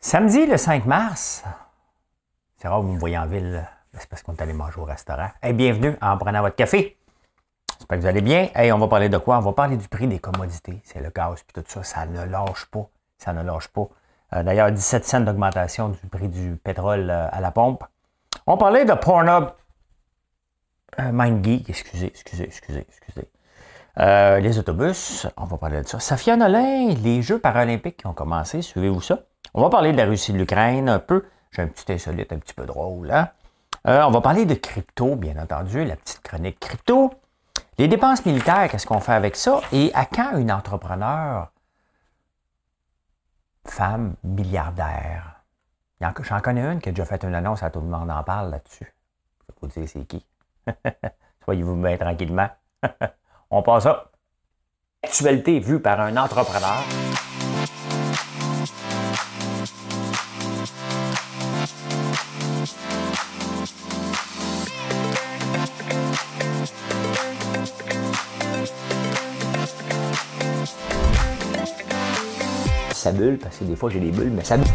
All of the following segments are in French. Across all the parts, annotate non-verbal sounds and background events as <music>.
Samedi le 5 mars, c'est rare que vous me voyez en ville, c'est parce qu'on est allé manger au restaurant. Hey, bienvenue en prenant votre café. J'espère que vous allez bien. Hey, on va parler de quoi? On va parler du prix des commodités. C'est le gaz puis tout ça. Ça ne lâche pas. Ça ne lâche pas. Euh, d'ailleurs, 17 cents d'augmentation du prix du pétrole euh, à la pompe. On parlait de Pornhub. Euh, MindGeek, excusez, excusez, excusez, excusez. Euh, les autobus, on va parler de ça. Safia Nolin, les Jeux paralympiques qui ont commencé, suivez-vous ça? On va parler de la Russie, de l'Ukraine un peu. J'ai un petit insolite, un petit peu drôle. Hein? Euh, on va parler de crypto, bien entendu, la petite chronique crypto. Les dépenses militaires, qu'est-ce qu'on fait avec ça? Et à quand une entrepreneur, femme, milliardaire? J'en connais une qui a déjà fait une annonce, à tout le monde en parle là-dessus. Je vais vous dire c'est qui. <laughs> Soyez-vous bien tranquillement. <laughs> On passe à actualité vue par un entrepreneur. Bulle, parce que des fois j'ai des bulles, mais ça bulle.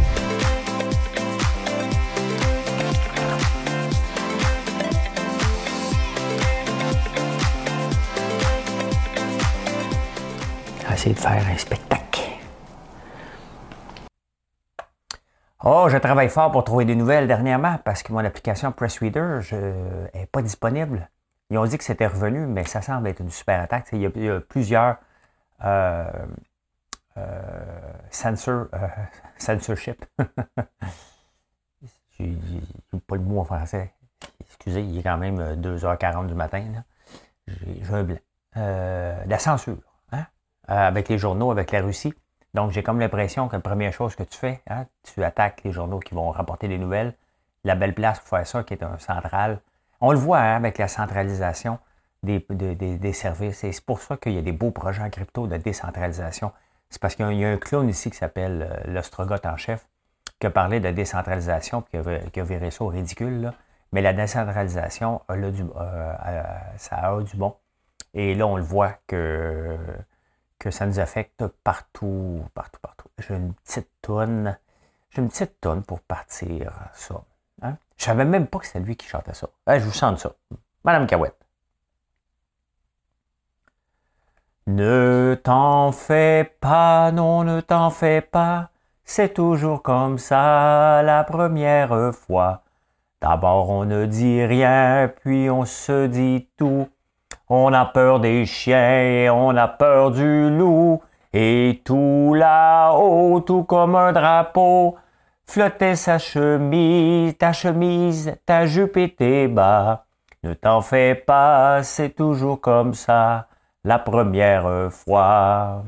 essayer de faire un spectacle. Oh, je travaille fort pour trouver des nouvelles dernièrement parce que mon application Press Reader n'est pas disponible. Ils ont dit que c'était revenu, mais ça semble être une super attaque. Il y a, y a plusieurs euh, euh, censor, euh, <laughs> censorship. <laughs> J'ai pas le mot en français. Excusez, il est quand même 2h40 du matin. J'ai un blanc. la censure. Euh, avec les journaux, avec la Russie. Donc, j'ai comme l'impression que la première chose que tu fais, hein, tu attaques les journaux qui vont rapporter des nouvelles. La belle place pour faire ça, qui est un central. On le voit hein, avec la centralisation des, des, services. Et c'est pour ça qu'il y a des beaux projets en crypto de décentralisation. C'est parce qu'il y a un clone ici qui s'appelle euh, l'ostrogoth en chef, qui a parlé de décentralisation, puis qui a, viré ça au ridicule. Mais la décentralisation, du, euh, ça a du bon. Et là, on le voit que que ça nous affecte partout, partout, partout. J'ai une petite tonne, j'ai une petite tonne pour partir ça. Hein? Je savais même pas que c'était lui qui chantait ça. je vous sens ça. Madame Cahouette. Ne t'en fais pas, non, ne t'en fais pas. C'est toujours comme ça la première fois. D'abord on ne dit rien, puis on se dit tout. On a peur des chiens et on a peur du loup. Et tout là-haut, tout comme un drapeau, flottait sa chemise, ta chemise, ta jupe et tes bas. Ne t'en fais pas, c'est toujours comme ça, la première fois.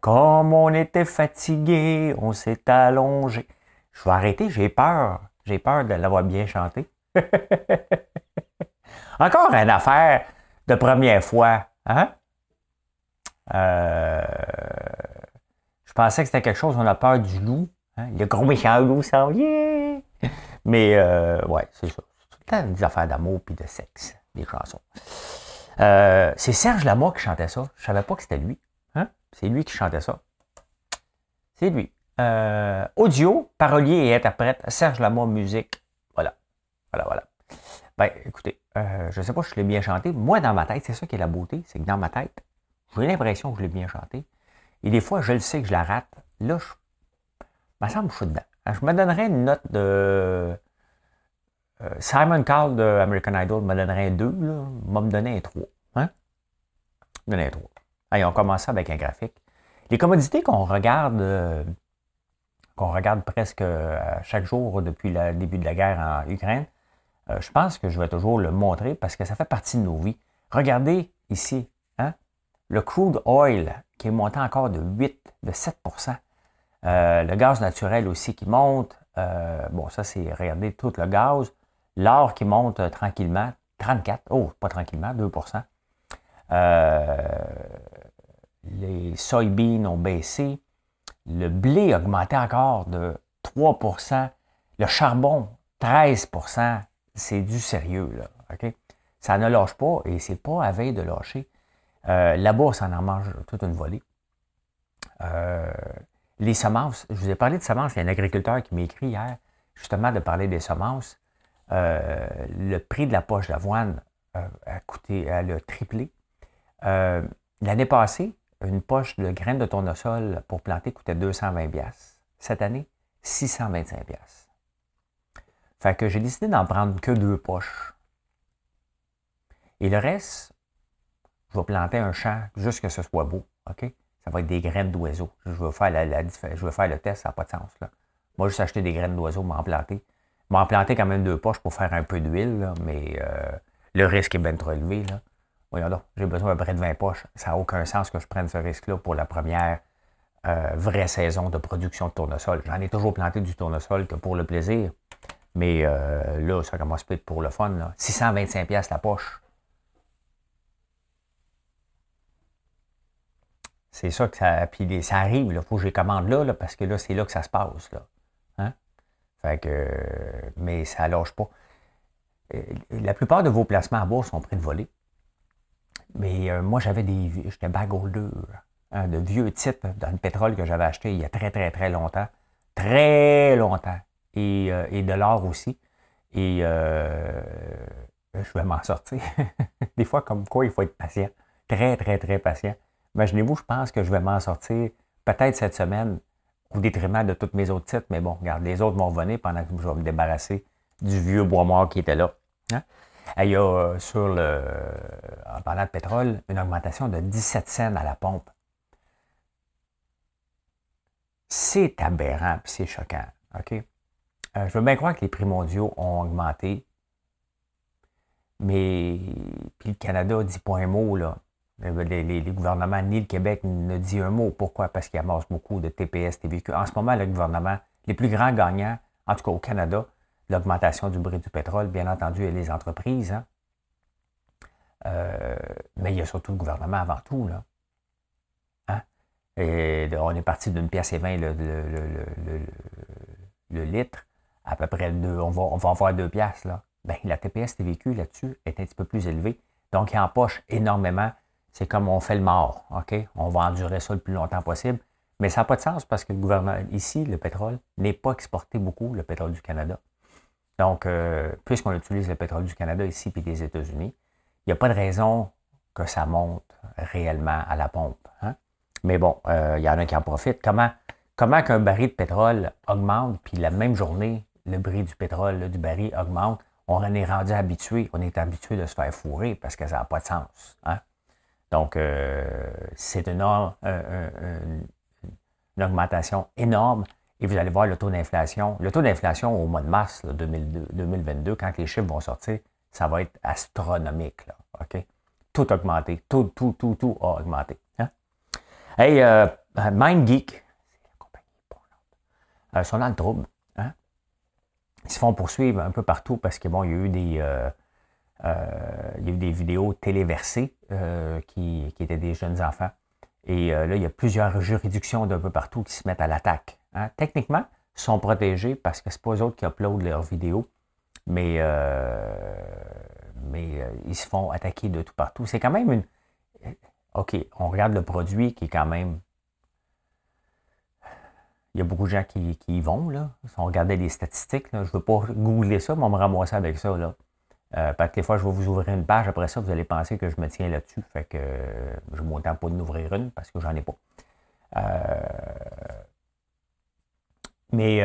Comme on était fatigué, on s'est allongé. Je vais arrêter, j'ai peur. J'ai peur de l'avoir bien chanté. <laughs> Encore une affaire de première fois. Hein? Euh, je pensais que c'était quelque chose, on a peur du loup. Hein? Le gros méchant loup ça vient. Mais euh, ouais, c'est ça. C'est des affaires d'amour puis de sexe, des chansons. Euh, c'est Serge Lamour qui chantait ça. Je savais pas que c'était lui. Hein? C'est lui qui chantait ça. C'est lui. audio, parolier et interprète, Serge Lamour, musique. Voilà. Voilà, voilà. Ben, écoutez, euh, je ne sais pas si je l'ai bien chanté. Moi, dans ma tête, c'est ça qui est la beauté, c'est que dans ma tête, j'ai l'impression que je l'ai bien chanté. Et des fois, je le sais que je la rate. Là, je, me semble dedans. Je me donnerais une note de. Euh, Simon Cowell de American Idol me donnerait un 2, là. va me donner un 3. Hein? Me donner un 3. Allez, on commence avec un graphique. Les commodités qu'on regarde, euh, qu'on regarde presque chaque jour depuis le début de la guerre en Ukraine, euh, je pense que je vais toujours le montrer parce que ça fait partie de nos vies. Regardez ici, hein, le crude oil qui est monté encore de 8, de 7% euh, Le gaz naturel aussi qui monte. Euh, bon, ça, c'est, regardez, tout le gaz. L'or qui monte tranquillement, 34, oh, pas tranquillement, 2% Les soybeans ont baissé. Le blé a augmenté encore de 3% Le charbon, 13% c'est du sérieux, là. Ça ne lâche pas et c'est pas à veille de lâcher. Euh, la bourse en en mange toute une volée. Euh, les semences, je vous ai parlé de semences, il y a un agriculteur qui m'a écrit hier, justement, de parler des semences. Euh, le prix de la poche d'avoine a coûté, elle a triplé. Euh, l'année passée, une poche de graines de tournesol pour planter coûtait 220 Cette année, 625 Fait que j'ai décidé d'en prendre que deux poches. Et le reste, je vais planter un champ juste que ce soit beau. OK? Ça va être des graines d'oiseaux. Je veux faire le test, ça n'a pas de sens. Là. Moi, juste acheter des graines d'oiseaux, m'en planter. M'en planter quand même deux poches pour faire un peu d'huile, mais euh, le risque est bien trop élevé. Là. Voyons donc, j'ai besoin de près de 20 poches. Ça n'a aucun sens que je prenne ce risque-là pour la première euh, vraie saison de production de tournesol. J'en ai toujours planté du tournesol que pour le plaisir. Mais euh, là, ça commence peut-être pour le fun. Là. 625$ la poche. C'est ça que ça. Puis ça arrive, il faut que je les commande là, parce que là, c'est là que ça se passe. Là. Fait que. Mais ça lâche pas. Euh, la plupart de vos placements à bourse sont près de voler. Mais euh, moi, j'avais des. J'étais bagholder, hein, de vieux titres dans le pétrole que j'avais acheté il y a très, très, très longtemps. Très longtemps. Et, euh, et de l'or aussi. Et je vais m'en sortir. <laughs> des fois, comme quoi, il faut être patient. Très, très, très patient. Imaginez-vous, je pense que je vais m'en sortir peut-être cette semaine au détriment de tous mes autres titres, mais bon, regarde, les autres vont revenir pendant que je vais me débarrasser du vieux bois mort qui était là. Hein? Il y a euh, sur le, en parlant de pétrole, une augmentation de 17 cents à la pompe. C'est aberrant, puis c'est choquant. OK? Euh, je veux bien croire que les prix mondiaux ont augmenté, mais puis le Canada dit pas un mot, là. Euh, les, gouvernements, ni le Québec ne dit un mot. Pourquoi? Parce qu'il amasse beaucoup de TPS, TVQ. En ce moment, le gouvernement, les plus grands gagnants, en tout cas au Canada, l'augmentation du prix du pétrole, bien entendu, et les entreprises. Hein. Euh, mais il y a surtout le gouvernement avant tout. Là. Hein? On est parti d'une pièce et vingt le, litre, à peu près deux, on va, on va avoir deux pièces. Là. Ben, la TPS TVQ là-dessus est un petit peu plus élevée. Donc, il empoche énormément c'est comme on fait le mort, OK? On va endurer ça le plus longtemps possible. Mais ça n'a pas de sens parce que le gouvernement, ici, le pétrole, n'est pas exporté beaucoup, le pétrole du Canada. Donc, euh, puisqu'on utilise le pétrole du Canada ici et des États-Unis, il n'y a pas de raison que ça monte réellement à la pompe. Hein? Mais bon, euh, il y en a qui en profitent. Comment, comment qu'un baril de pétrole augmente, puis la même journée, le prix du pétrole, du baril augmente, on en est rendu habitué, on est habitué de se faire fourrer parce que ça n'a pas de sens. Hein? Donc, euh, c'est une, augmentation énorme. Et vous allez voir le taux d'inflation. Le taux d'inflation au mois de mars 2022, quand les chiffres vont sortir, ça va être astronomique. Là, OK? Tout augmenté. Tout, tout, tout, tout a augmenté. Hein? Hey, euh, MindGeek, euh, sont dans le trouble. Hein? Ils se font poursuivre un peu partout parce que bon, il y a eu des, euh, il y a eu des vidéos téléversées euh, qui, étaient des jeunes enfants. Et euh, là, il y a plusieurs juridictions d'un peu partout qui se mettent à l'attaque. Hein. Techniquement, ils sont protégés parce que ce pas eux autres qui uploadent leurs vidéos, mais, ils se font attaquer de tout partout. C'est quand même une... OK, on regarde le produit qui est quand même... Il y a beaucoup de gens qui, y vont, là. Si on regardait les statistiques, je ne veux pas googler ça, mais on me ramasser avec ça, là. Euh, parce que des fois, je vais vous ouvrir une page. Après ça, vous allez penser que je me tiens là-dessus. Fait que euh, je ne pas d'ouvrir une parce que j'en ai pas. Euh, mais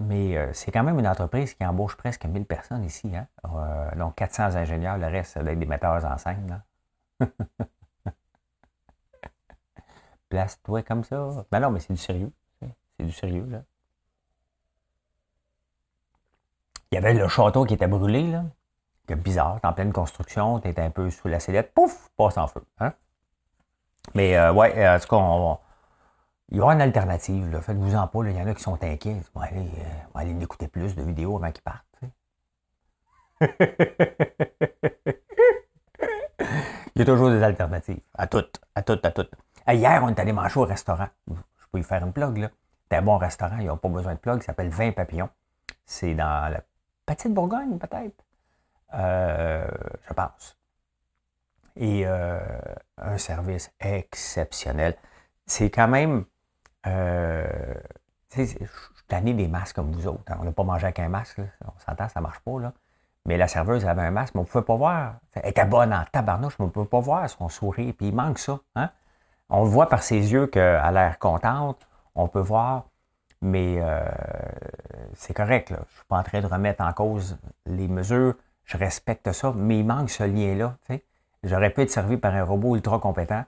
mais c'est quand même une entreprise qui embauche presque 1000 personnes ici. Hein? donc 400 ingénieurs, le reste, c'est des metteurs en scène. <laughs> Place-toi comme ça. Ben non, mais c'est du sérieux. C'est du sérieux, là. Il y avait le château qui était brûlé, là bizarre, t'es en pleine construction, t'es un peu sous la sellette, pouf, passe en feu. Hein? Mais euh, ouais, euh, en tout cas, il y aura une alternative. Faites-vous en pas. Il y en a qui sont inquiets. Ils vont aller, euh, écouter plus de vidéos avant qu'ils partent. <laughs> il y a toujours des alternatives. À toutes, à toutes, à toutes. hier, on est allé manger au restaurant. Je peux y faire une plug, là. C'est un bon restaurant, ils n'ont pas besoin de plug. Il s'appelle 20 Papillons. C'est dans la petite Bourgogne, peut-être? Euh, je pense. Et euh, un service exceptionnel. C'est quand même Euh, je suis des masques comme vous autres. Hein. On n'a pas mangé avec un masque. On s'entend, ça ne marche pas. Là. Mais la serveuse avait un masque, mais on ne pouvait pas voir. Elle était bonne en tabarnouche, mais on ne pouvait pas voir son sourire. Puis il manque ça. Hein? On voit par ses yeux qu'elle a l'air contente. On peut voir. Mais euh, c'est correct. Je ne suis pas en train de remettre en cause les mesures. Je respecte ça. Mais il manque ce lien-là. J'aurais pu être servi par un robot ultra compétent.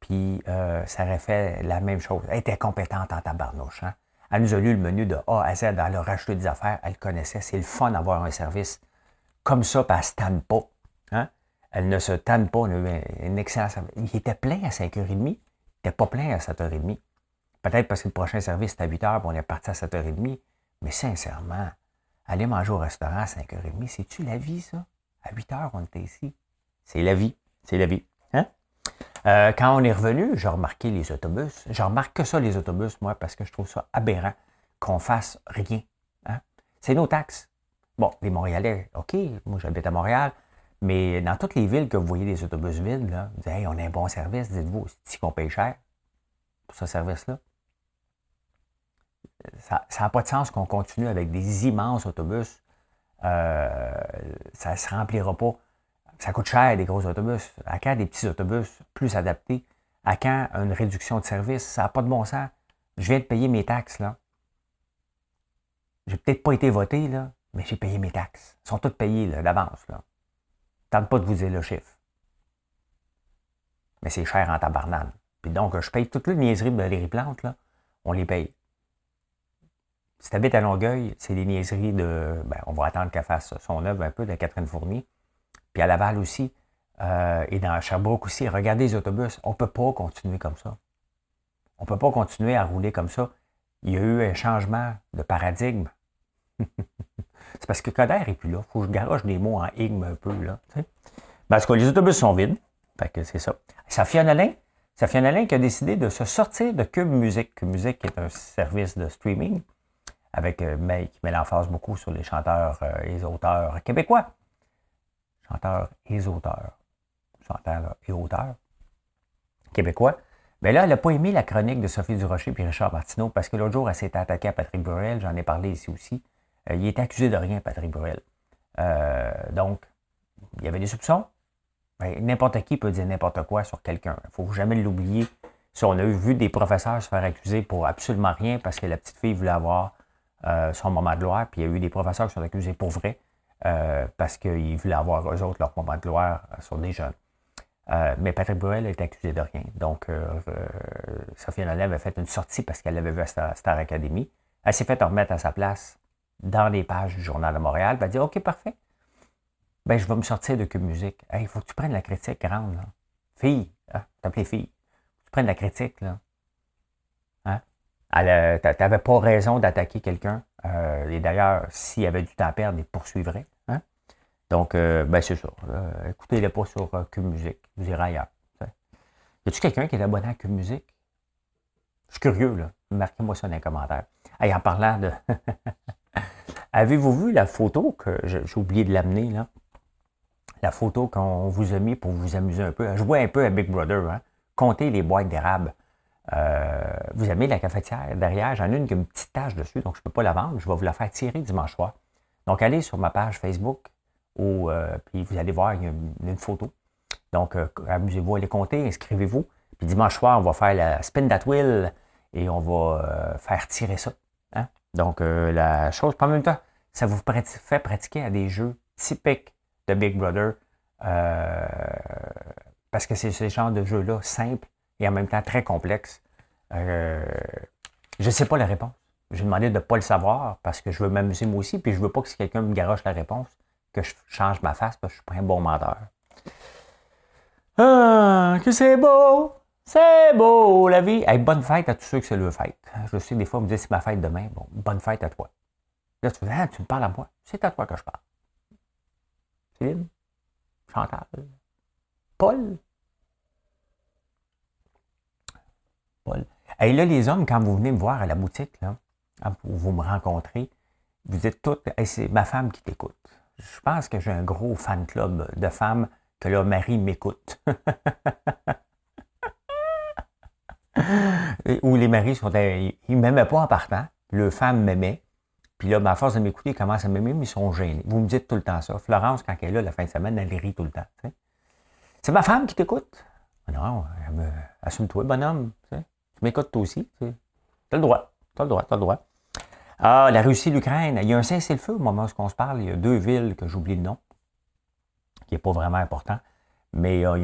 Puis euh, ça aurait fait la même chose. Elle était compétente en tabarnouche. Hein? Elle nous a lu le menu de A à Z. Elle a racheté des affaires. Elle connaissait. C'est le fun d'avoir un service comme ça, puis elle ne se tanne pas. Hein? Elle ne se tanne pas. On a eu un, excellent service. Il était plein à 5h30. Il n'était pas plein à 7h30. Peut-être parce que le prochain service est à 8h, puis on est parti à 7h30. Mais sincèrement, aller manger au restaurant à 5h30, c'est-tu la vie, ça? À 8h, on était ici. C'est la vie. C'est la vie. Hein? Euh, quand on est revenu, j'ai remarqué les autobus. Je remarque que ça, les autobus, moi, parce que je trouve ça aberrant qu'on fasse rien. Hein? C'est nos taxes. Bon, les Montréalais, OK, moi j'habite à Montréal, mais dans toutes les villes que vous voyez des autobus vides, là, vous dites, hey, on a un bon service, dites-vous, si qu'on paye cher pour ce service-là? Ça n'a pas de sens qu'on continue avec des immenses autobus. Euh, ça ne se remplira pas. Ça coûte cher, des gros autobus. À quand des petits autobus plus adaptés? À quand une réduction de service? Ça n'a pas de bon sens. Je viens de payer mes taxes, là. J'ai peut-être pas été voté, là, mais j'ai payé mes taxes. Ils sont toutes payées d'avance. Tente pas de vous dire le chiffre. Mais c'est cher en tabarnane. Puis donc, je paye toutes les niaiseries de Valérie Plante, là, on les paye. Si tu habites à Longueuil, c'est des niaiseries de. Ben, on va attendre qu'elle fasse son œuvre un peu de Catherine Fournier. Puis à Laval aussi. Euh, et dans Sherbrooke aussi. Regardez les autobus. On ne peut pas continuer comme ça. On ne peut pas continuer à rouler comme ça. Il y a eu un changement de paradigme. <laughs> C'est parce que Coder n'est plus là. Il faut que je garoche des mots en igme un peu. Là, Parce que les autobus sont vides. Fait que c'est ça. Safia Nolin, Safia qui a décidé de se sortir de Cube Music. Cube Music est un service de streaming avec euh, mais, qui met l'emphase beaucoup sur les chanteurs euh, et les auteurs québécois. Chanteurs et auteurs. Chanteurs et auteurs québécois. Mais là, elle n'a pas aimé la chronique de Sophie Durocher et Richard Martineau parce que l'autre jour, elle s'est attaquée à Patrick Burrell. J'en ai parlé ici aussi. Euh, il est accusé de rien, Patrick Bruel. Euh, donc, il y avait des soupçons. Ben, n'importe qui peut dire n'importe quoi sur quelqu'un. Il ne faut jamais l'oublier. Si on a vu des professeurs se faire accuser pour absolument rien parce que la petite fille voulait avoir euh, son moment de gloire, puis il y a eu des professeurs qui sont accusés pour vrai parce qu'ils voulaient avoir eux autres leur moment de gloire sur des jeunes. mais Patrick Bruel est accusé de rien. Donc, Sophie Nolin avait fait une sortie parce qu'elle l'avait vu à Star Academy. Elle s'est fait remettre à sa place dans les pages du Journal de Montréal, va dire OK, parfait. Ben, je vais me sortir de Cube Musique. Il faut que tu prennes la critique grande. Fille, hein, t'appelais fille. Tu prennes la critique. Là. Hein? Tu n'avais pas raison d'attaquer quelqu'un. Euh, et d'ailleurs, s'il y avait du temps à perdre, il poursuivrait. Hein? Donc, euh, ben, c'est ça. Écoutez-le pas sur euh, Cube Musique. Vous irez ailleurs. Y a-tu quelqu'un qui est abonné à Cube Musique? Je suis curieux, là. Marquez-moi ça dans les commentaires. en parlant de. <laughs> Avez-vous vu la photo que j'ai oublié de l'amener là? La photo qu'on vous a mis pour vous amuser un peu. Jouer un peu à Big Brother, hein? Compter les boîtes d'érable. Euh, vous aimez la cafetière derrière, j'en ai une qui a une petite tache dessus, donc je ne peux pas la vendre. Je vais vous la faire tirer dimanche soir. Donc, allez sur ma page Facebook, ou euh, puis vous allez voir, une, photo. Donc, euh, amusez-vous à les compter, inscrivez-vous. Puis dimanche soir, on va faire la spin that wheel et on va faire tirer ça. Donc, euh, la chose, en même temps, ça vous fait pratiquer à des jeux typiques de Big Brother, euh, parce que c'est ce genre de jeux-là simples et en même temps très complexes. Euh, je ne sais pas la réponse. J'ai demandé de ne pas le savoir parce que je veux m'amuser moi aussi, puis je ne veux pas que si quelqu'un me garoche la réponse, que je change ma face parce que je suis pas un bon menteur. Ah, que c'est beau! C'est beau, la vie. bonne fête à tous ceux que c'est leur fête. Je sais, des fois, vous me dites, c'est ma fête demain. Bon, bonne fête à toi. Là, tu me ah, tu me parles à moi. C'est à toi que je parle. Céline, Chantal, Paul. Paul. Et là, les hommes, quand vous venez me voir à la boutique, là, hein, vous me rencontrez, vous êtes toutes, c'est ma femme qui t'écoute. Je pense que j'ai un gros fan club de femmes que leur mari m'écoute. <laughs> Où les maris sont. Ils ne m'aimaient pas en partant. Le femme m'aimait. Puis là, ma force de m'écouter, ils commencent à m'aimer, mais ils sont gênés. Vous me dites tout le temps ça. Florence, quand elle est là la fin de semaine, elle rit tout le temps. C'est ma femme qui t'écoute? Non, assume-toi, bonhomme. M'écoutes toi aussi. Tu as le droit. Tu as le droit. Tu as le droit. Ah, la Russie, l'Ukraine. Il y a un cessez-le-feu au moment où on se parle. Il y a deux villes que j'oublie le nom, qui n'est pas vraiment important. Mais euh,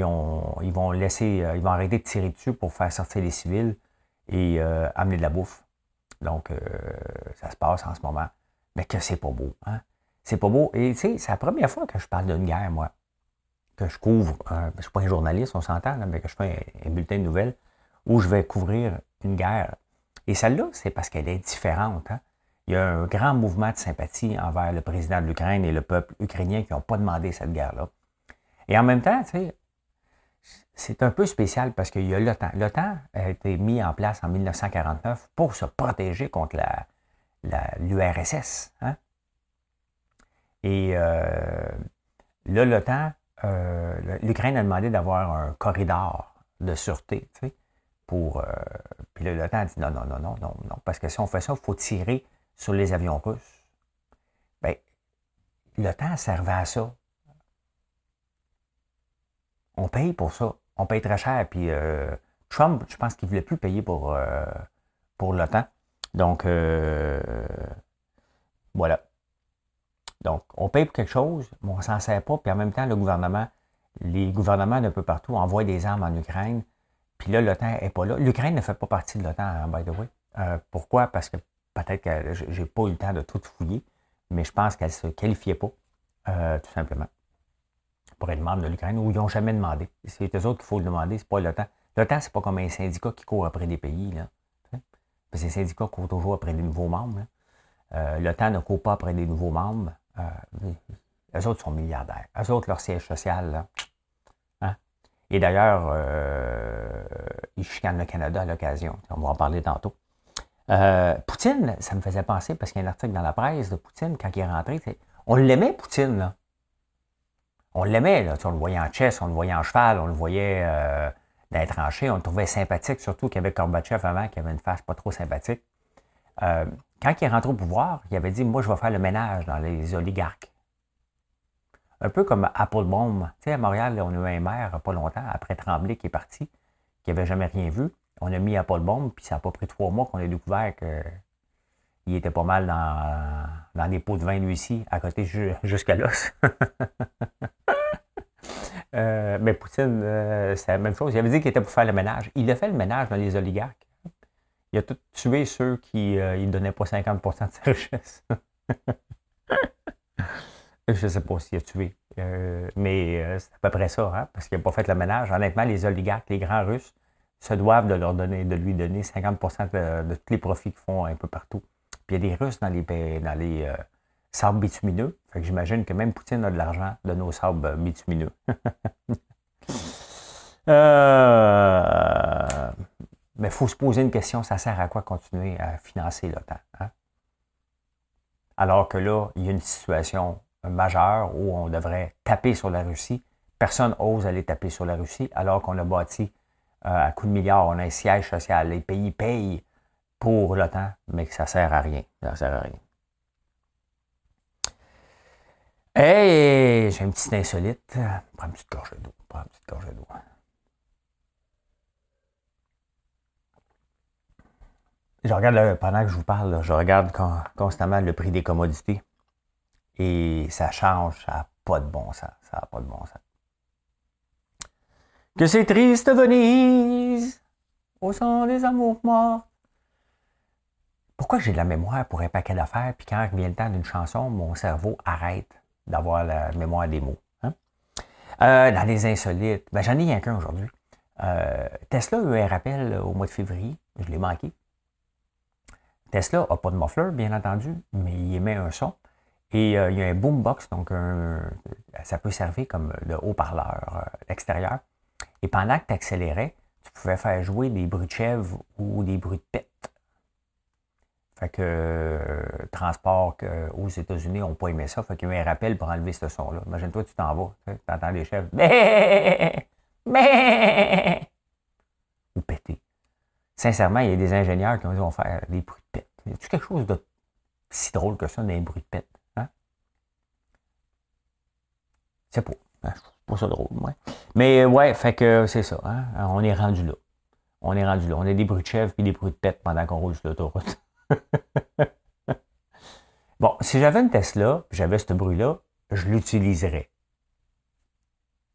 ils, vont laisser, euh, ils vont arrêter de tirer dessus pour faire sortir les civils et euh, amener de la bouffe. Donc, ça se passe en ce moment. Mais que c'est pas beau. Hein? C'est pas beau. Et tu sais, c'est la première fois que je parle d'une guerre, moi, que je couvre. je ne suis pas un journaliste, on s'entend, mais que je fais un, bulletin de nouvelles où je vais couvrir une guerre. Et celle-là, c'est parce qu'elle est différente. Hein? Il y a un grand mouvement de sympathie envers le président de l'Ukraine et le peuple ukrainien qui n'ont pas demandé cette guerre-là. Et en même temps, c'est un peu spécial parce qu'il y a l'OTAN. L'OTAN a été mis en place en 1949 pour se protéger contre l'URSS. hein? Et euh, là, l'OTAN, euh, l'Ukraine a demandé d'avoir un corridor de sûreté, pour... Euh, puis là, l'OTAN a dit non, non, non, non, non, non, parce que si on fait ça, il faut tirer sur les avions russes. Bien, l'OTAN servait à ça. On paye pour ça. On paye très cher. Puis euh, Trump, je pense qu'il ne voulait plus payer pour, euh, pour l'OTAN. Donc, voilà. Donc, on paye pour quelque chose, mais on ne s'en sert pas. Puis en même temps, le gouvernement, les gouvernements d'un peu partout envoient des armes en Ukraine. Puis là, l'OTAN n'est pas là. L'Ukraine ne fait pas partie de l'OTAN, hein, by the way. pourquoi? Parce que peut-être que j'ai pas eu le temps de tout fouiller, mais je pense qu'elle ne se qualifiait pas, tout simplement pour être membre de l'Ukraine ou ils n'ont jamais demandé. C'est eux autres qu'il faut le demander, c'est pas. Le temps, c'est pas comme un syndicat qui court après des pays. Là. Parce syndicats courent toujours après des nouveaux membres. Euh, temps ne court pas après des nouveaux membres. Euh, les autres sont milliardaires. Eux autres, leur siège social, là. Et d'ailleurs, euh, ils chicanent le Canada à l'occasion. On va en parler tantôt. Euh, Poutine, ça me faisait penser, parce qu'il y a un article dans la presse de Poutine, quand il est rentré, on l'aimait, Poutine, là on l'aimait, là. on le voyait en chess, on le voyait en cheval, on le voyait euh, dans les tranchées, on le trouvait sympathique, surtout qu'il y avait Gorbatchev avant, qui avait une face pas trop sympathique. Euh, quand il est rentré au pouvoir, il avait dit Moi, je vais faire le ménage dans les oligarques. Un peu comme Applebaum. Tu sais, à Montréal, on a eu un maire pas longtemps, après Tremblay, qui est parti, qui n'avait jamais rien vu. On a mis Applebaum, puis ça n'a pas pris trois mois qu'on a découvert qu'il était pas mal dans, dans des pots de vin, lui ici, à côté jusqu'à l'os. <laughs> Euh, mais Poutine, euh, c'est la même chose. Il avait dit qu'il était pour faire le ménage. Il a fait le ménage dans les oligarques. Il a tout tué ceux qui ne euh, donnaient pas 50% de sa <laughs> richesse. Je ne sais pas s'il a tué. mais c'est à peu près ça, hein, parce qu'il n'a pas fait le ménage. Honnêtement, les oligarques, les grands Russes, se doivent de, leur donner, de lui donner 50% de, tous les profits qu'ils font un peu partout. Puis il y a des Russes dans les, dans les sable bitumineux. Fait que j'imagine que même Poutine a de l'argent de nos sables bitumineux. <laughs> Euh, mais il faut se poser une question, ça sert à quoi continuer à financer l'OTAN? Hein? Alors que là, il y a une situation majeure où on devrait taper sur la Russie. Personne n'ose aller taper sur la Russie, alors qu'on a bâti euh, à coups de milliards, on a un siège social. Les pays payent pour l'OTAN, mais que ça ne sert à rien. Ça sert à rien. Hey, j'ai une petite insolite. Prends une petite gorgée d'eau. Prends une petite gorgée d'eau. Je regarde, pendant que je vous parle, je regarde constamment le prix des commodités. Et ça change, ça n'a pas de bon sens. Ça pas de bon. Que c'est triste Venise, au son des amours morts. Pourquoi j'ai de la mémoire pour un paquet d'affaires, puis quand vient le temps d'une chanson, mon cerveau arrête d'avoir la mémoire des mots. Hein? Euh, dans les insolites, ben, j'en ai rien qu'un aujourd'hui. Euh, Tesla a eu un rappel au mois de février, je l'ai manqué. Tesla n'a pas de muffler, bien entendu, mais il émet un son. Et euh, il y a un boombox, donc ça peut servir comme le haut-parleur extérieur. Et pendant que tu accélérais, tu pouvais faire jouer des bruits de chèvre ou des bruits de pète fait que euh, transport aux États-Unis n'ont pas aimé ça. Fait qu'il y a eu un rappel pour enlever ce son-là. Imagine-toi, tu t'en vas, tu entends les! Mais! Ou péter. sincèrement, il y a des ingénieurs qui ont dit on va faire des bruits de pète. Y a quelque chose de si drôle que ça, des bruits de pète? Hein? C'est pas. Hein, pas ça drôle, ouais. Mais ouais, fait que c'est ça. Hein? On est rendu là. On est rendu là. On a des bruits de chèvre et des bruits de pète pendant qu'on roule sur l'autoroute. <laughs> bon, si j'avais une Tesla, j'avais ce bruit-là, je l'utiliserais.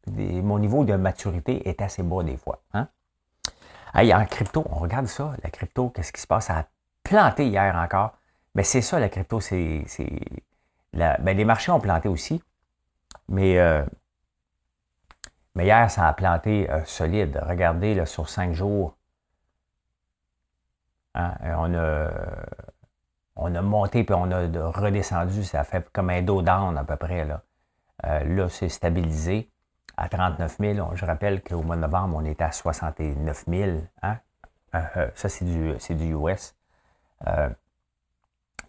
Mon niveau de maturité est assez bas des fois. Hein? en crypto, on regarde ça, la crypto, qu'est-ce qui se passe? Ça a planté hier encore. Mais c'est ça, la crypto, c'est. Ben, les marchés ont planté aussi. Mais, euh, mais hier, ça a planté euh, solide. Regardez là, sur cinq jours. Hein, on, a, on a monté puis on a redescendu. Ça fait comme un dos down à peu près. Là, euh, là c'est stabilisé à 39 000. Je rappelle qu'au mois de novembre, on était à 69 000. Hein? ça, c'est du, du US. il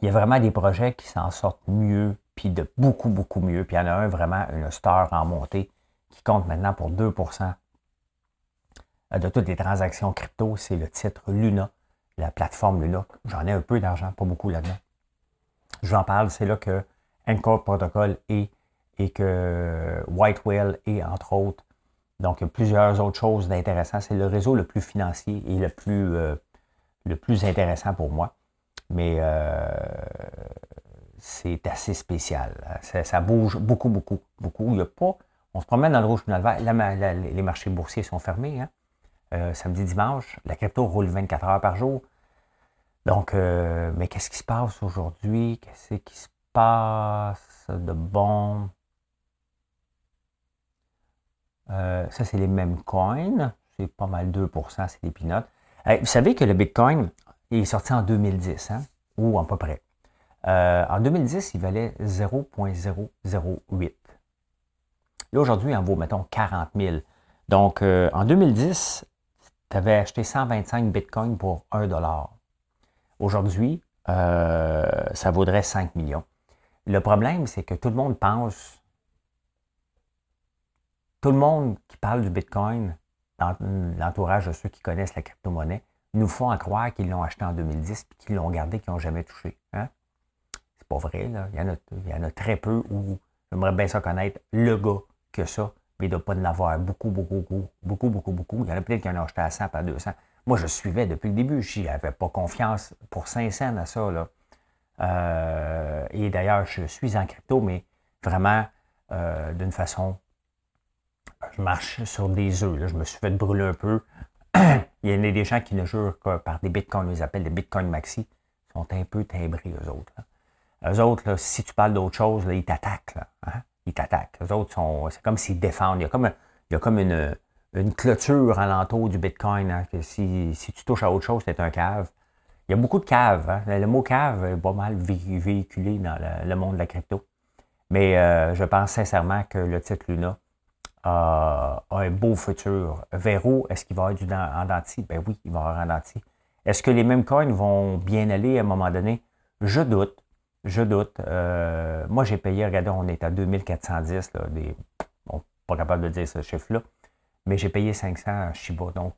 y a vraiment des projets qui s'en sortent mieux, puis de beaucoup, beaucoup mieux. Puis il y en a un vraiment, une star en montée, qui compte maintenant pour 2 de toutes les transactions crypto. C'est le titre Luna, la plateforme Luna. J'en ai un peu d'argent, pas beaucoup là-dedans. Je vous en parle, c'est là que Encore Protocol est et que White Whale est, entre autres. Donc, il y a plusieurs autres choses d'intéressantes. C'est le réseau le plus financier et le plus, euh, le plus intéressant pour moi. Mais euh, c'est assez spécial. Ça, bouge beaucoup, beaucoup, beaucoup. Il y a pas. On se promène dans le rouge dans le vert. les marchés boursiers sont fermés. Hein. Euh, samedi, dimanche. La crypto roule 24 heures par jour. Donc, mais qu'est-ce qui se passe aujourd'hui? Qu'est-ce qui se passe de bon? Euh, ça, c'est les mêmes coins. C'est pas mal 2% c'est des peanuts. vous savez que le Bitcoin est sorti en 2010, hein? ou à peu près. Euh, en 2010, il valait 0.008. Là, aujourd'hui, il en vaut, mettons, 40 000. Donc, euh, en 2010, tu avais acheté 125 bitcoins pour 1 dollar. Aujourd'hui, ça vaudrait 5 millions. Le problème, c'est que tout le monde pense tout le monde qui parle du Bitcoin, dans l'entourage de ceux qui connaissent la crypto-monnaie, nous font croire qu'ils l'ont acheté en 2010 et qu'ils l'ont gardé, qu'ils n'ont jamais touché. Hein? Pas vrai. Là. Il, y en a, il y en a très peu où j'aimerais bien ça connaître le gars que ça, mais il ne pas en avoir beaucoup, beaucoup, beaucoup, beaucoup, beaucoup, beaucoup. Il y en a peut-être qui en ont acheté à 100 à 200. Moi, je suivais depuis le début. Je n'avais pas confiance pour 500 à ça. Là. Euh, et d'ailleurs, je suis en crypto, mais vraiment euh, d'une façon je marche sur des œufs. Je me suis fait brûler un peu. <clears throat> Il y en a des gens qui ne jurent que par des bitcoins, on les appelle des bitcoins maxi, ils sont un peu timbrés, eux autres. Eux autres, si tu parles d'autre chose, ils t'attaquent. Hein? Ils t'attaquent. Eux autres, sont, c'est comme s'ils défendent. Il y a comme, il y a comme une, une clôture alentour du bitcoin. Hein, que si, si, tu touches à autre chose, c'est un cave. Il y a beaucoup de caves. Hein? Le mot cave est pas mal véhiculé dans le, monde de la crypto. Mais euh, je pense sincèrement que le titre Luna, a, un beau futur. Vers où est-ce qu'il va y avoir du en denti? Ben oui, il va y avoir en denti. Est-ce que les mêmes coins vont bien aller à un moment donné? Je doute. Je doute. Euh, moi, j'ai payé, regardez, on est à 2410, là, bon, pas capable de dire ce chiffre-là, mais j'ai payé 500 Shiba. Donc,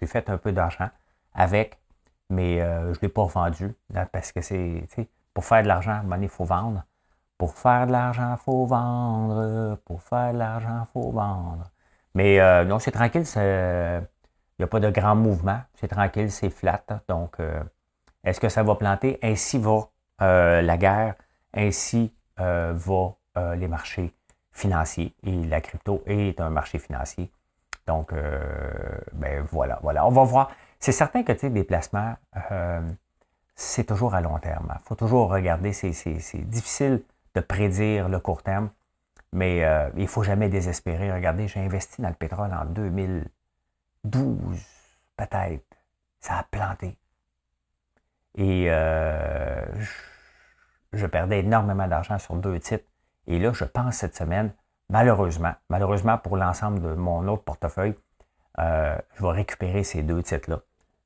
j'ai fait un peu d'argent avec, mais euh, je ne l'ai pas vendu parce que c'est, pour faire de l'argent, il faut vendre. Pour faire de l'argent, il faut vendre. Pour faire de l'argent, il faut vendre. Mais euh, non, c'est tranquille. Il n'y a pas de grand mouvement. C'est tranquille, c'est flat. Donc, est-ce que ça va planter? Ainsi va la guerre. Ainsi vont les marchés financiers. Et la crypto est un marché financier. Donc, ben voilà, voilà. On va voir. C'est certain que des placements, c'est toujours à long terme. Il faut toujours regarder. C'est difficile de prédire le court terme. Mais euh, il ne faut jamais désespérer. Regardez, j'ai investi dans le pétrole en 2012, peut-être. Ça a planté. Et euh, je, perdais énormément d'argent sur deux titres. Et là, je pense cette semaine, malheureusement, malheureusement pour l'ensemble de mon autre portefeuille, euh, je vais récupérer ces deux titres-là.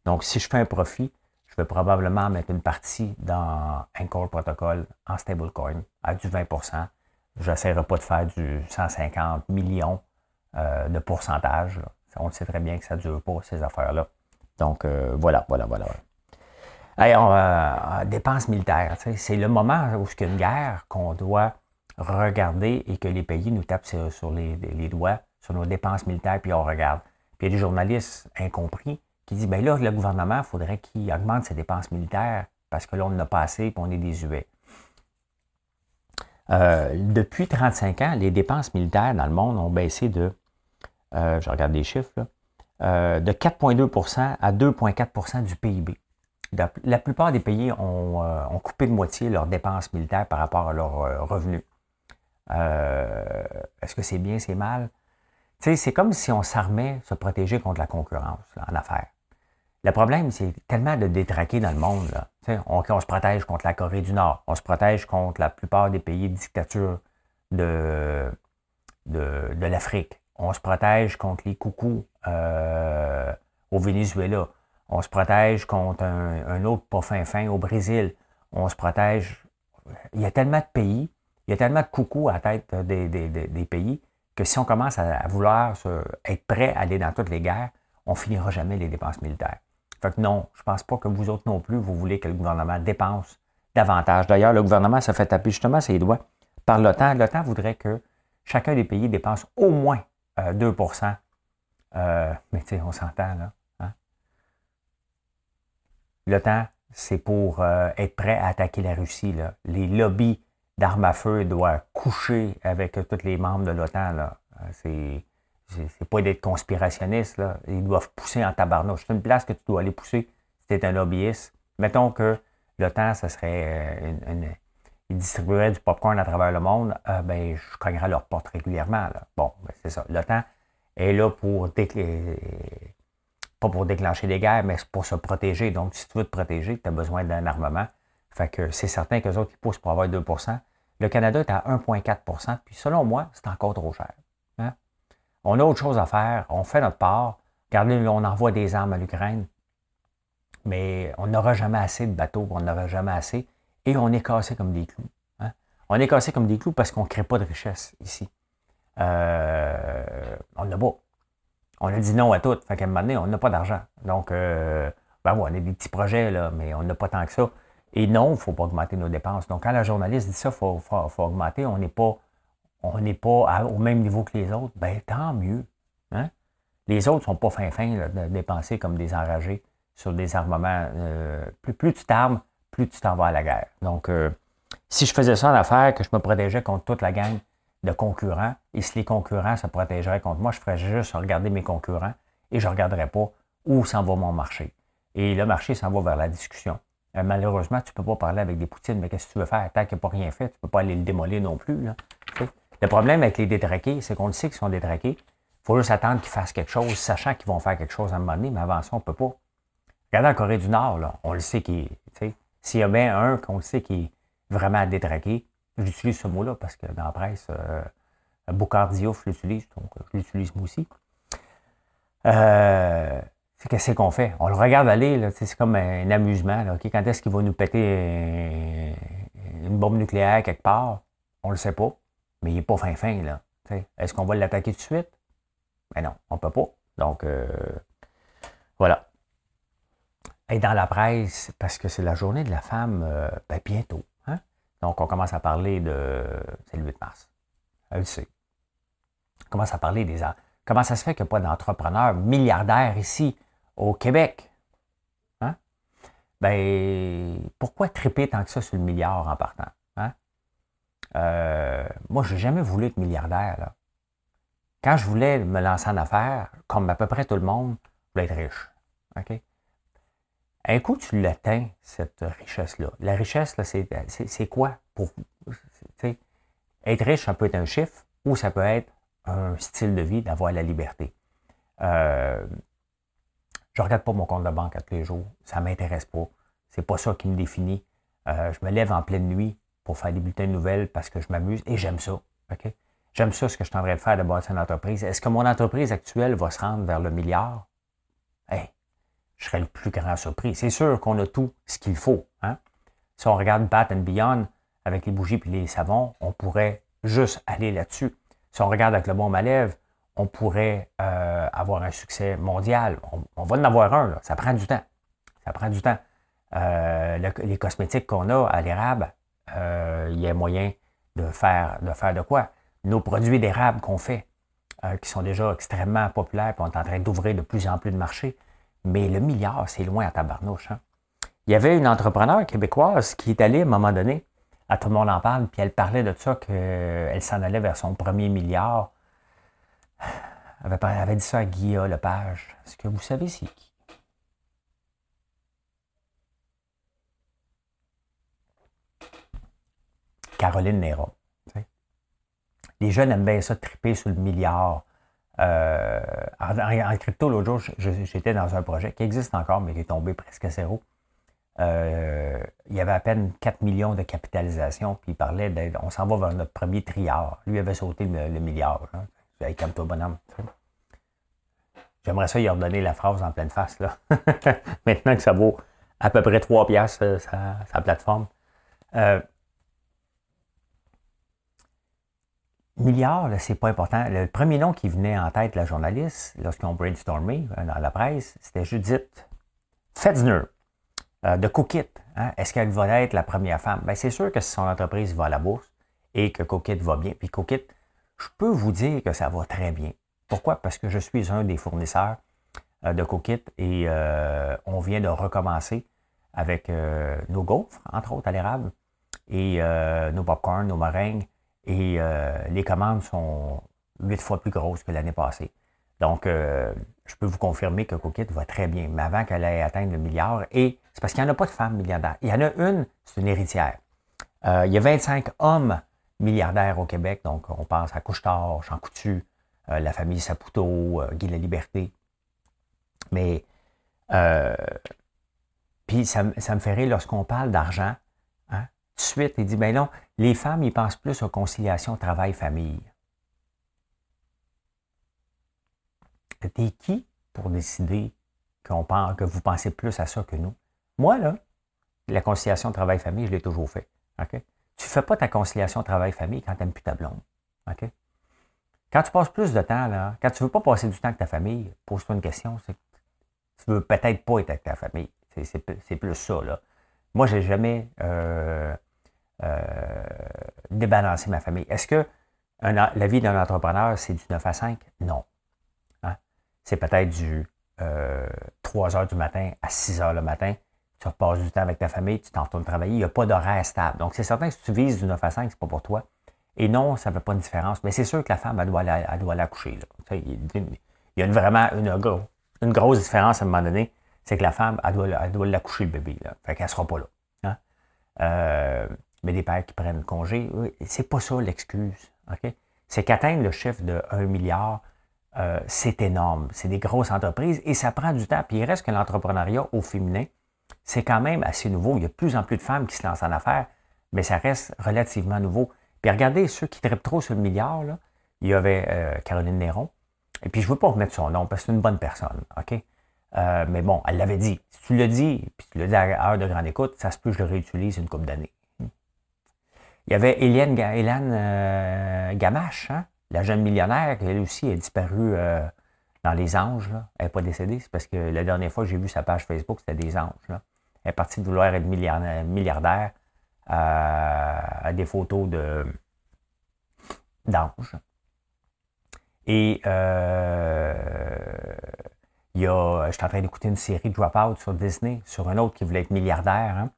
Donc, si je fais un profit, je vais probablement mettre une partie dans Encore Protocol en stablecoin à du 20% Je n'essaierai pas de faire du 150 millions euh, de pourcentage. On sait très bien que ça ne dure pas, ces affaires-là. Donc, euh, voilà, voilà, voilà. Alors, euh, dépenses militaires, c'est le moment où il y une guerre qu'on doit regarder et que les pays nous tapent sur, les, doigts, sur nos dépenses militaires, puis on regarde. Puis il y a des journalistes incompris qui disent, ben là, le gouvernement, il faudrait qu'il augmente ses dépenses militaires parce que là, on en a pas assez et on est désuet. Euh, depuis 35 ans, les dépenses militaires dans le monde ont baissé de, euh, je regarde les chiffres, euh, de 4,2% à 2,4% du PIB. La, plupart des pays ont, coupé de moitié leurs dépenses militaires par rapport à leurs revenus. Est-ce que c'est bien, c'est mal? c'est comme si on s'armait se protéger contre la concurrence en affaires. Le problème, c'est tellement de détraquer dans le monde. On, se protège contre la Corée du Nord, on se protège contre la plupart des pays de dictature de, l'Afrique. On se protège contre les coucous euh, au Venezuela. On se protège contre un, autre pas fin fin au Brésil. On se protège. Il y a tellement de pays, il y a tellement de coucous à la tête des, pays que si on commence à, vouloir être prêt à aller dans toutes les guerres, on finira jamais les dépenses militaires. Fait que non, je ne pense pas que vous autres non plus, vous voulez que le gouvernement dépense davantage. D'ailleurs, le gouvernement se fait taper justement ses doigts par l'OTAN. L'OTAN voudrait que chacun des pays dépense au moins 2% euh, euh, Mais tu sais, on s'entend là. L'OTAN, c'est pour euh, être prêt à attaquer la Russie. Là. Les lobbies d'armes à feu doivent coucher avec tous les membres de l'OTAN. C'est c'est pas d'être conspirationniste, là. Ils doivent pousser en tabarnouche. C'est une place que tu dois aller pousser si tu un lobbyiste. Mettons que l'OTAN, ce serait euh, une, ils distribueraient du popcorn à travers le monde, euh, ben, je cognerais leur porte régulièrement. Bon, ben, c'est ça. L'OTAN est là pour pas pour déclencher des guerres, mais pour se protéger. Donc, si tu veux te protéger, tu as besoin d'un armement. Fait que c'est certain que les autres, ils poussent pour avoir 2% Le Canada est à 1,4% puis selon moi, c'est encore trop cher. On a autre chose à faire, on fait notre part. Regardez, on envoie des armes à l'Ukraine, mais on n'aura jamais assez de bateaux, on n'aura jamais assez, et on est cassé comme des clous. Hein? On est cassé comme des clous parce qu'on ne crée pas de richesse ici. Euh, on n'a pas. On a dit non à tout. Fait qu'à un moment donné, on n'a pas d'argent. Donc, euh, ben on a des petits projets, là, mais on n'a pas tant que ça. Et non, il ne faut pas augmenter nos dépenses. Donc, quand la journaliste dit ça, il faut, faut, augmenter, on n'est pas on n'est pas au même niveau que les autres, ben tant mieux. Hein? Les autres ne sont pas fin fin de dépenser comme des enragés sur des armements. Euh, plus, plus, tu t'armes, plus tu t'en vas à la guerre. Donc, euh, si je faisais ça en affaire, que je me protégeais contre toute la gang de concurrents, et si les concurrents se protégeraient contre moi, je ferais juste regarder mes concurrents et je ne regarderais pas où s'en va mon marché. Et le marché s'en va vers la discussion. Euh, malheureusement, tu ne peux pas parler avec des poutines, mais qu'est-ce que tu veux faire? Tant qu'il n'y a pas rien fait, tu ne peux pas aller le démolir non plus. Le problème avec les détraqués, c'est qu'on le sait qu'ils sont détraqués. Il faut juste attendre qu'ils fassent quelque chose, sachant qu'ils vont faire quelque chose à un moment donné, mais avant ça, on ne peut pas. Regardez en Corée du Nord, on le sait qu'il S'il y a un qu'on le sait qui est vraiment détraqué, j'utilise ce mot-là parce que dans la presse, euh, Diouf l'utilise, donc je l'utilise moi aussi. Euh, qu'est-ce qu'on fait? On le regarde aller, c'est comme un amusement. Quand est-ce qu'il va nous péter une bombe nucléaire quelque part? On ne le sait pas mais il n'est pas fin fin, là. Est-ce qu'on va l'attaquer tout de suite? Ben non, on ne peut pas. Donc, euh, voilà. Et dans la presse, parce que c'est la journée de la femme, euh, ben bientôt. Hein? Donc, on commence à parler de. C'est le 8 mars. Elle sait. On commence à parler des. Comment ça se fait qu'il n'y a pas d'entrepreneurs milliardaires ici, au Québec? Hein? Ben, pourquoi triper tant que ça sur le milliard en partant? Euh, moi, je n'ai jamais voulu être milliardaire. Quand je voulais me lancer en affaires, comme à peu près tout le monde, je voulais être riche. OK? Un coup, tu l'atteins, cette richesse-là. La richesse, là, c'est, quoi pour Être riche, ça peut être un chiffre ou ça peut être un style de vie d'avoir la liberté. Euh, je ne regarde pas mon compte de banque à tous les jours. Ça ne m'intéresse pas. C'est pas ça qui me définit. Euh, je me lève en pleine nuit pour faire des bulletins de nouvelles parce que je m'amuse et j'aime ça. J'aime ça, ce que je suis de faire de bâtir une entreprise. Est-ce que mon entreprise actuelle va se rendre vers le milliard? Hey, je serais le plus grand surpris. C'est sûr qu'on a tout ce qu'il faut. Hein? Si on regarde Bat and Beyond avec les bougies et les savons, on pourrait juste aller là-dessus. Si on regarde avec le bon Malève, on pourrait euh, avoir un succès mondial. On, va en avoir un, ça prend du temps. Ça prend du temps. Euh, les cosmétiques qu'on a à l'érable, euh, il y a moyen de faire, de quoi? Nos produits d'érable qu'on fait, qui sont déjà extrêmement populaires, puis on est en train d'ouvrir de plus en plus de marchés. Mais le milliard, c'est loin à tabarnouche. Hein? Il y avait une entrepreneur québécoise qui est allée à un moment donné, à tout le monde en parle, puis elle parlait de ça, qu'elle s'en allait vers son premier milliard <sighs> avait, avait dit ça à Guillaume Lepage. Est-ce que vous savez c'est qui? Caroline Néron. Les jeunes aiment bien ça, triper sur le milliard. Euh, en, crypto, l'autre jour, j'étais dans un projet qui existe encore, mais qui est tombé presque à zéro. Euh, il y avait à peine 4 millions de capitalisation, puis il parlait d'être, on s'en va vers notre premier triard. Lui avait sauté le, milliard. Hein. Hey, calme-toi, bonhomme. J'aimerais ça y redonner la phrase en pleine face. Là. <laughs> Maintenant que ça vaut à peu près 3 piastres, euh, sa, plateforme. Milliard, c'est pas important. Le premier nom qui venait en tête la journaliste, lorsqu'on brainstormé euh, dans la presse, c'était Judith Fetzner de Cookit. Hein. Est-ce qu'elle va être la première femme? Ben, c'est sûr que si son entreprise va à la bourse et que Cookit va bien, puis Cookit, je peux vous dire que ça va très bien. Pourquoi? Parce que je suis un des fournisseurs euh, de Cookit et euh, on vient de recommencer avec euh, nos gaufres, entre autres à l'érable, et nos popcorn, nos meringues, et les commandes sont huit fois plus grosses que l'année passée. Donc, je peux vous confirmer que Cookit va très bien, mais avant qu'elle ait atteint le milliard, et c'est parce qu'il n'y en a pas de femmes milliardaires. Il y en a une, c'est une héritière. il y a 25 hommes milliardaires au Québec. Donc, on pense à Couchetard, Jean Coutu, euh, la famille Saputo, euh, Guy La Liberté. Mais, euh, puis ça, me fait rire lorsqu'on parle d'argent. Suite, il dit, ben non, les femmes, ils pensent plus aux conciliations travail-famille. T'es qui pour décider que vous pensez plus à ça que nous? Moi, là, la conciliation travail-famille, je l'ai toujours fait. Tu ne fais pas ta conciliation travail-famille quand tu n'aimes plus ta blonde. Quand tu passes plus de temps, là, quand tu ne veux pas passer du temps avec ta famille, pose-toi une question. C'est tu veux peut-être pas être avec ta famille. C'est plus ça. Là. Moi, je n'ai jamais euh, euh, débalancé ma famille. Est-ce que la vie d'un entrepreneur, c'est du 9 à 5? Non. Hein? C'est peut-être du 3 euh, heures du matin à 6 heures le matin tu passes du temps avec ta famille, tu t'en retournes travailler, il n'y a pas d'horaire stable. Donc, c'est certain que si tu vises du 9 à 5, ce pas pour toi. Et non, ça ne fait pas de différence. Mais c'est sûr que la femme, elle doit, elle doit l'accoucher. Il y a vraiment une, une, grosse différence à un moment donné. C'est que la femme, elle doit, elle doit l'accoucher, le bébé. Là. Fait qu'elle ne sera pas là. Hein? Euh, mais des pères qui prennent congé, c'est pas ça l'excuse. C'est qu'atteindre le chiffre de 1 milliard, euh, c'est énorme. C'est des grosses entreprises et ça prend du temps. Puis il reste que l'entrepreneuriat au féminin, c'est quand même assez nouveau. Il y a de plus en plus de femmes qui se lancent en affaires, mais ça reste relativement nouveau. Puis regardez, ceux qui trippent trop sur le milliard, il y avait euh, Caroline Néron. Et puis je ne veux pas remettre son nom parce que c'est une bonne personne, OK? Euh, mais bon, elle l'avait dit. Si tu le dis, puis tu le dis à heure de grande écoute, ça se peut que je le réutilise une couple d'années. Il y avait Hélène, euh, Gamache, hein? la jeune millionnaire, qui elle aussi est disparue dans les anges. Là. Elle n'est pas décédée, c'est parce que la dernière fois que j'ai vu sa page Facebook, c'était des anges. Là est partie de vouloir être milliardaire à, des photos de d'anges. Et euh, il y a, je suis en train d'écouter une série Dropout sur Disney, sur un autre qui voulait être milliardaire, hein.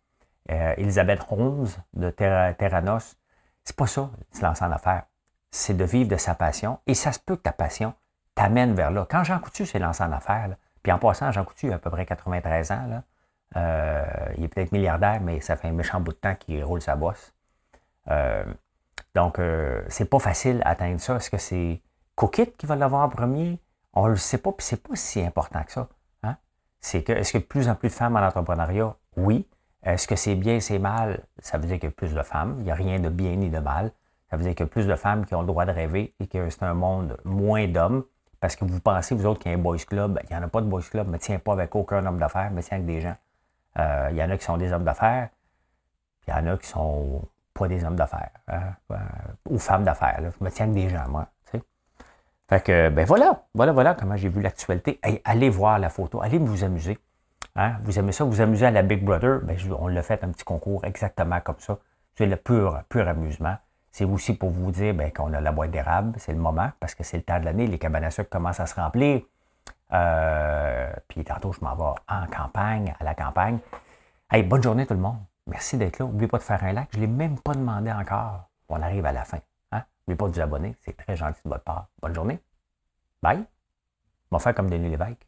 Euh, Elisabeth Holmes de Terranos. C'est pas ça, se lancer en affaires. C'est de vivre de sa passion. Et ça se peut que ta passion t'amène vers là. Quand Jean Coutu s'est lancé en affaires, puis en passant, Jean Coutu a à peu près 93 ans, là, euh, il est peut-être milliardaire, mais ça fait un méchant bout de temps qu'il roule sa bosse. Euh, donc, euh, c'est pas facile d'atteindre ça. Est-ce que c'est Cookit qui va l'avoir en premier? On le sait pas, puis c'est pas si important que ça. Hein? C'est que, est-ce a de plus en plus de femmes en entrepreneuriat? Oui. Est-ce que c'est bien, c'est mal? Ça veut dire qu'il y a plus de femmes. Il n'y a rien de bien ni de mal. Ça veut dire qu'il y a plus de femmes qui ont le droit de rêver et que c'est un monde moins d'hommes. Parce que vous pensez, vous autres, qu'il y a un boys club. Il n'y en a pas de boys club, mais tiens pas avec aucun homme d'affaires, mais tiens avec des gens. Euh, il y en a qui sont des hommes d'affaires, il y en a qui sont pas des hommes d'affaires, hein, euh, ou femmes d'affaires. Je me tiens avec des gens, moi. Fait que, ben voilà, voilà, voilà comment j'ai vu l'actualité. allez voir la photo, allez vous amuser. Hein? Vous aimez ça, vous amusez à la Big Brother, ben, on l'a fait un petit concours exactement comme ça. C'est le pur, pur amusement. C'est aussi pour vous dire ben, qu'on a la boîte d'érable, c'est le moment, parce que c'est le temps de l'année, les cabanes à sucre commencent à se remplir. Euh, puis tantôt, je m'en vais en campagne, à la campagne. Hey, bonne journée tout le monde. Merci d'être là. N'oubliez pas de faire un like. Je ne l'ai même pas demandé encore. On arrive à la fin. Hein? N'oubliez pas de vous abonner. C'est très gentil de votre part. Bonne journée. Bye. On va faire comme Denis Lévesque.